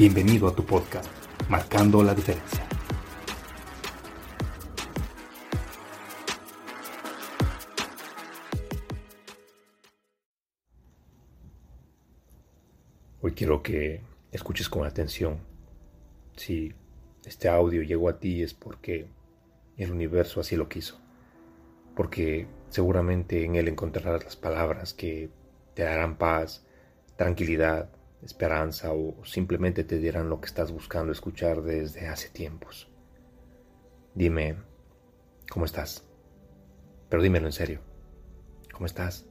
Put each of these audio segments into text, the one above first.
Bienvenido a tu podcast, Marcando la Diferencia. Hoy quiero que escuches con atención. Si este audio llegó a ti es porque el universo así lo quiso. Porque seguramente en él encontrarás las palabras que te darán paz, tranquilidad, esperanza o simplemente te dirán lo que estás buscando escuchar desde hace tiempos. Dime, ¿cómo estás? Pero dímelo en serio. ¿Cómo estás?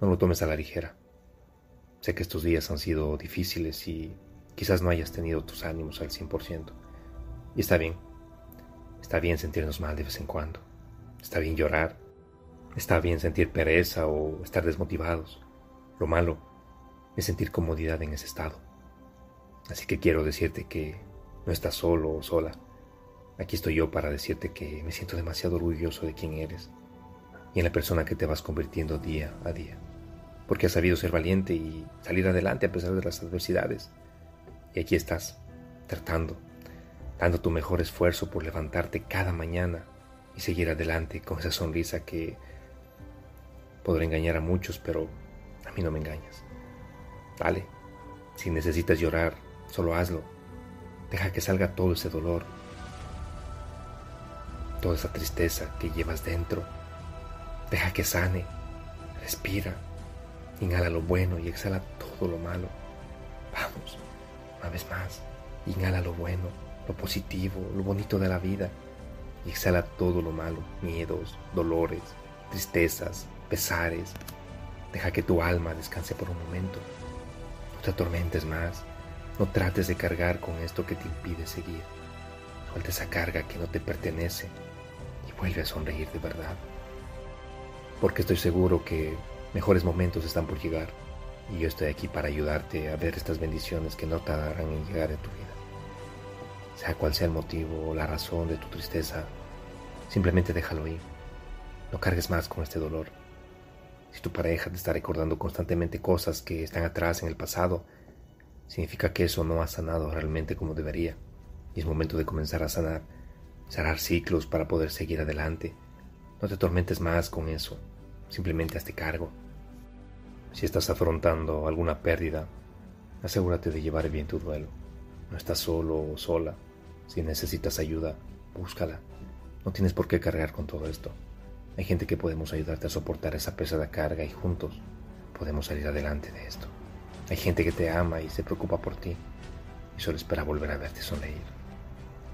No lo tomes a la ligera. Sé que estos días han sido difíciles y quizás no hayas tenido tus ánimos al 100%. Y está bien. Está bien sentirnos mal de vez en cuando. Está bien llorar. Está bien sentir pereza o estar desmotivados. Lo malo es sentir comodidad en ese estado. Así que quiero decirte que no estás solo o sola. Aquí estoy yo para decirte que me siento demasiado orgulloso de quién eres y en la persona que te vas convirtiendo día a día. Porque has sabido ser valiente y salir adelante a pesar de las adversidades. Y aquí estás, tratando, dando tu mejor esfuerzo por levantarte cada mañana y seguir adelante con esa sonrisa que Podré engañar a muchos, pero a mí no me engañas. Vale, si necesitas llorar, solo hazlo. Deja que salga todo ese dolor, toda esa tristeza que llevas dentro. Deja que sane, respira, inhala lo bueno y exhala todo lo malo. Vamos, una vez más, inhala lo bueno, lo positivo, lo bonito de la vida y exhala todo lo malo, miedos, dolores, tristezas, pesares. Deja que tu alma descanse por un momento. Te atormentes más. No trates de cargar con esto que te impide seguir. Suelta esa carga que no te pertenece y vuelve a sonreír de verdad. Porque estoy seguro que mejores momentos están por llegar y yo estoy aquí para ayudarte a ver estas bendiciones que no tardarán en llegar a tu vida. Sea cual sea el motivo o la razón de tu tristeza, simplemente déjalo ir. No cargues más con este dolor. Si tu pareja te está recordando constantemente cosas que están atrás en el pasado, significa que eso no ha sanado realmente como debería. Y es momento de comenzar a sanar, cerrar ciclos para poder seguir adelante. No te tormentes más con eso, simplemente hazte cargo. Si estás afrontando alguna pérdida, asegúrate de llevar bien tu duelo. No estás solo o sola. Si necesitas ayuda, búscala. No tienes por qué cargar con todo esto. Hay gente que podemos ayudarte a soportar esa pesada carga y juntos podemos salir adelante de esto. Hay gente que te ama y se preocupa por ti y solo espera volver a verte sonreír.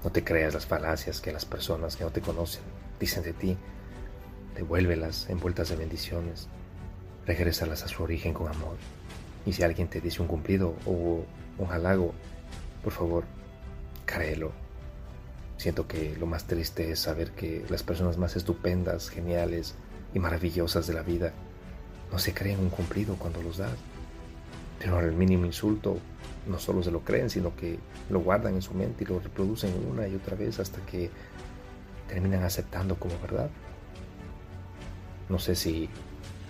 No te creas las falacias que las personas que no te conocen dicen de ti. Devuélvelas envueltas de bendiciones. Regrésalas a su origen con amor. Y si alguien te dice un cumplido o un halago, por favor, créelo Siento que lo más triste es saber que las personas más estupendas, geniales y maravillosas de la vida no se creen un cumplido cuando los das. Pero al mínimo insulto no solo se lo creen, sino que lo guardan en su mente y lo reproducen una y otra vez hasta que terminan aceptando como verdad. No sé si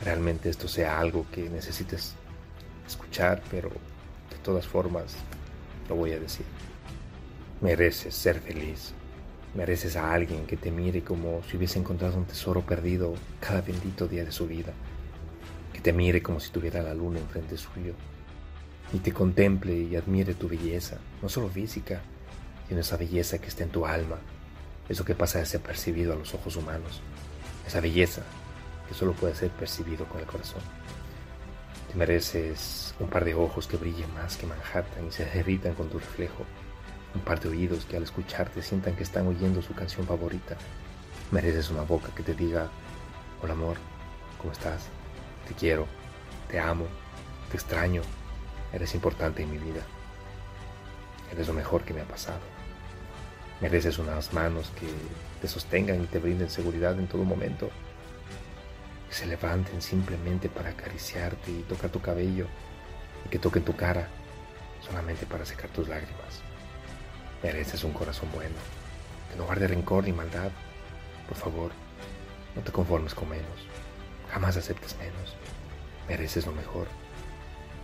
realmente esto sea algo que necesites escuchar, pero de todas formas lo voy a decir. Mereces ser feliz. Mereces a alguien que te mire como si hubiese encontrado un tesoro perdido cada bendito día de su vida. Que te mire como si tuviera la luna enfrente suyo. Y te contemple y admire tu belleza, no solo física, sino esa belleza que está en tu alma, eso que pasa desapercibido a los ojos humanos, esa belleza que solo puede ser percibido con el corazón. Te mereces un par de ojos que brillen más que Manhattan y se derritan con tu reflejo, un par de oídos que al escucharte sientan que están oyendo su canción favorita. Mereces una boca que te diga, hola amor, ¿cómo estás? Te quiero, te amo, te extraño, eres importante en mi vida. Eres lo mejor que me ha pasado. Mereces unas manos que te sostengan y te brinden seguridad en todo momento. Que se levanten simplemente para acariciarte y tocar tu cabello y que toquen tu cara solamente para secar tus lágrimas. Mereces un corazón bueno, que no guarde rencor ni maldad. Por favor, no te conformes con menos. Jamás aceptes menos. Mereces lo mejor.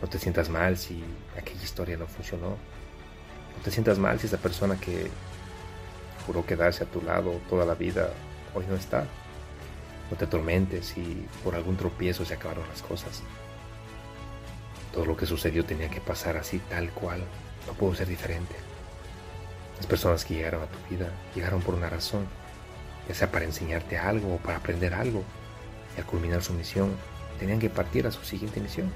No te sientas mal si aquella historia no funcionó. No te sientas mal si esa persona que juró quedarse a tu lado toda la vida hoy no está. No te atormentes si por algún tropiezo se acabaron las cosas. Todo lo que sucedió tenía que pasar así tal cual. No pudo ser diferente. Las personas que llegaron a tu vida llegaron por una razón, ya sea para enseñarte algo o para aprender algo. Y al culminar su misión, tenían que partir a su siguiente misión.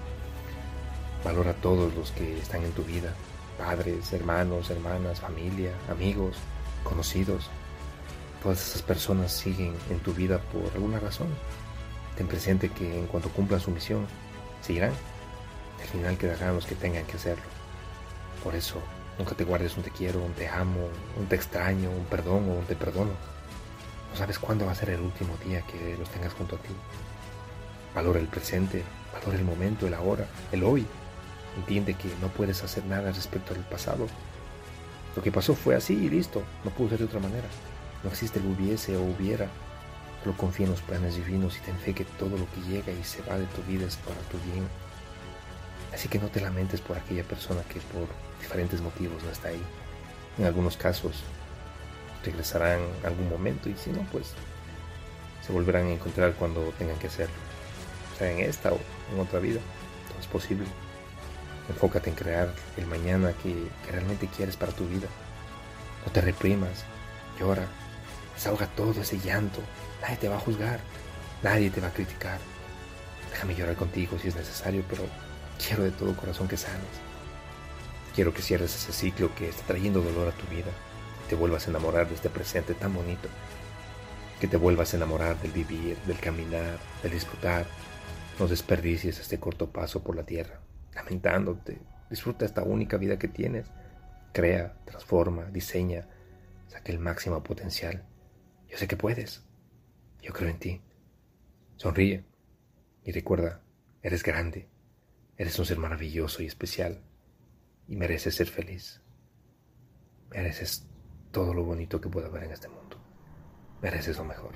Valora a todos los que están en tu vida, padres, hermanos, hermanas, familia, amigos, conocidos. Todas esas personas siguen en tu vida por alguna razón. Ten presente que en cuanto cumplan su misión, seguirán. Al final quedarán los que tengan que hacerlo. Por eso, nunca te guardes un te quiero, un te amo, un te extraño, un perdón o un te perdono. No sabes cuándo va a ser el último día que los tengas junto a ti. Valora el presente, valora el momento, el ahora, el hoy. Entiende que no puedes hacer nada respecto al pasado. Lo que pasó fue así y listo, no pudo ser de otra manera. No existe el hubiese o hubiera. Solo confía en los planes divinos y ten fe que todo lo que llega y se va de tu vida es para tu bien. Así que no te lamentes por aquella persona que por diferentes motivos no está ahí. En algunos casos regresarán algún momento y si no, pues se volverán a encontrar cuando tengan que hacerlo. Sea en esta o en otra vida, todo es posible. Enfócate en crear el mañana que, que realmente quieres para tu vida. No te reprimas, llora, desahoga todo ese llanto. Nadie te va a juzgar, nadie te va a criticar. Déjame llorar contigo si es necesario, pero quiero de todo corazón que sanes. Quiero que cierres ese ciclo que está trayendo dolor a tu vida y te vuelvas a enamorar de este presente tan bonito. Que te vuelvas a enamorar del vivir, del caminar, del disfrutar. No desperdicies este corto paso por la tierra, lamentándote. Disfruta esta única vida que tienes. Crea, transforma, diseña, saca el máximo potencial. Yo sé que puedes. Yo creo en ti. Sonríe y recuerda, eres grande. Eres un ser maravilloso y especial y mereces ser feliz. Mereces todo lo bonito que pueda haber en este mundo. Mereces lo mejor.